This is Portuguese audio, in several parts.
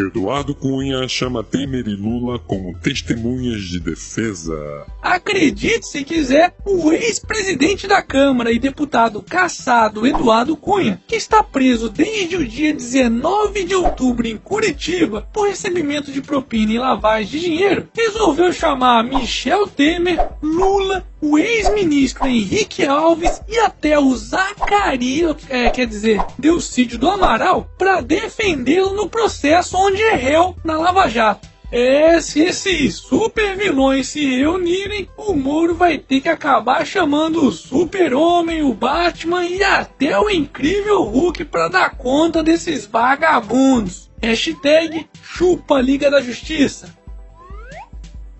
Eduardo Cunha chama Temer e Lula como testemunhas de defesa. Acredite se quiser, o ex-presidente da Câmara e deputado caçado Eduardo Cunha, que está preso desde o dia 19 de outubro em Curitiba por recebimento de propina e lavagem de dinheiro, resolveu chamar Michel Temer, Lula, o ex-ministro Henrique Alves e até o Zacarias, é, quer dizer, Delcídio do Amaral, para defendê-lo no processo onde é réu na Lava Jato. É, se esses super vilões se reunirem, o Moro vai ter que acabar chamando o Super-Homem, o Batman e até o incrível Hulk para dar conta desses vagabundos. Hashtag chupa Liga da Justiça.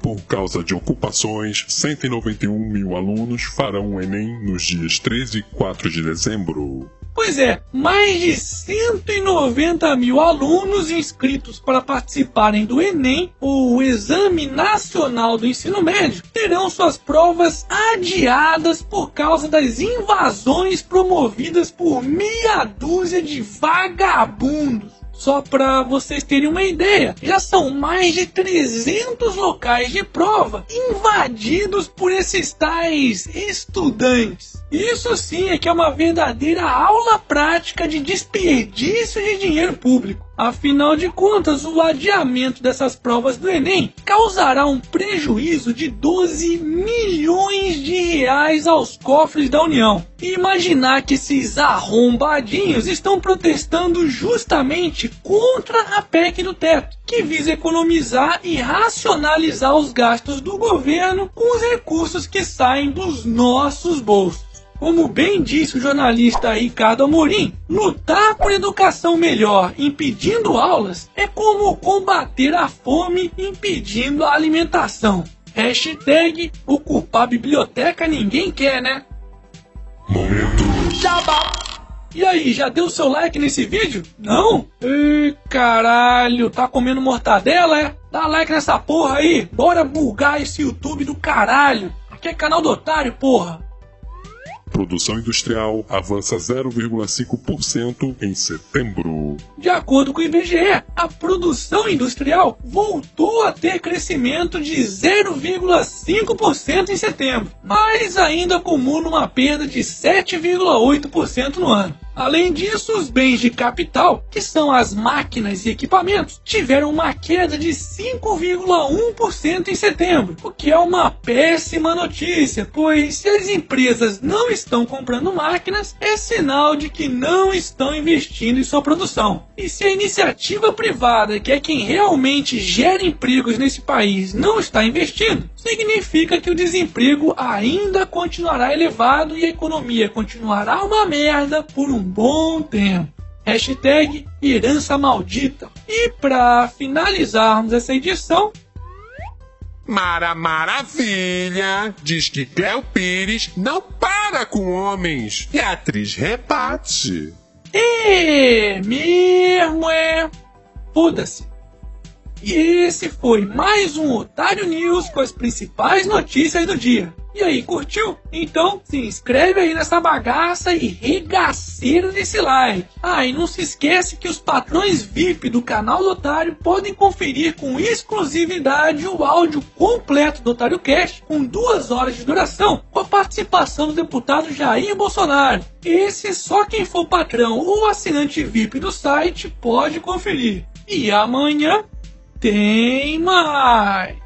Por causa de ocupações, 191 mil alunos farão o Enem nos dias 13 e 4 de dezembro. Pois é, mais de 190 mil alunos inscritos para participarem do Enem, o Exame Nacional do Ensino Médio, terão suas provas adiadas por causa das invasões promovidas por meia dúzia de vagabundos. Só para vocês terem uma ideia, já são mais de 300 locais de prova invadidos por esses tais estudantes. Isso sim é que é uma verdadeira aula prática de desperdício de dinheiro público. Afinal de contas, o adiamento dessas provas do Enem causará um prejuízo de 12 milhões de reais aos cofres da União. E imaginar que esses arrombadinhos estão protestando justamente contra a PEC do teto, que visa economizar e racionalizar os gastos do governo com os recursos que saem dos nossos bolsos. Como bem disse o jornalista Ricardo Amorim, lutar por educação melhor impedindo aulas é como combater a fome impedindo a alimentação. Hashtag ocupar biblioteca ninguém quer, né? Momento. Jabá. E aí, já deu seu like nesse vídeo? Não? Ih, caralho, tá comendo mortadela, é? Dá like nessa porra aí, bora bugar esse YouTube do caralho. Aqui é canal do otário, porra. Produção industrial avança 0,5% em setembro. De acordo com o IBGE, a produção industrial voltou a ter crescimento de 0,5% em setembro, mas ainda acumula uma perda de 7,8% no ano. Além disso, os bens de capital, que são as máquinas e equipamentos, tiveram uma queda de 5,1% em setembro, o que é uma péssima notícia, pois se as empresas não estão comprando máquinas, é sinal de que não estão investindo em sua produção. E se a iniciativa privada, que é quem realmente gera empregos nesse país, não está investindo, significa que o desemprego ainda continuará elevado e a economia continuará uma merda por um bom tempo. Hashtag herança maldita. E para finalizarmos essa edição, Mara Maravilha diz que Cléo Pires não para com homens e a atriz rebate. é mesmo é. Foda-se. E esse foi mais um Otário News com as principais notícias do dia. E aí, curtiu? Então se inscreve aí nessa bagaça e regaceira desse like. Ah, e não se esquece que os patrões VIP do canal do Otário podem conferir com exclusividade o áudio completo do Otário Cast com duas horas de duração, com a participação do deputado Jair Bolsonaro. Esse só quem for patrão ou assinante VIP do site pode conferir. E amanhã tem mais!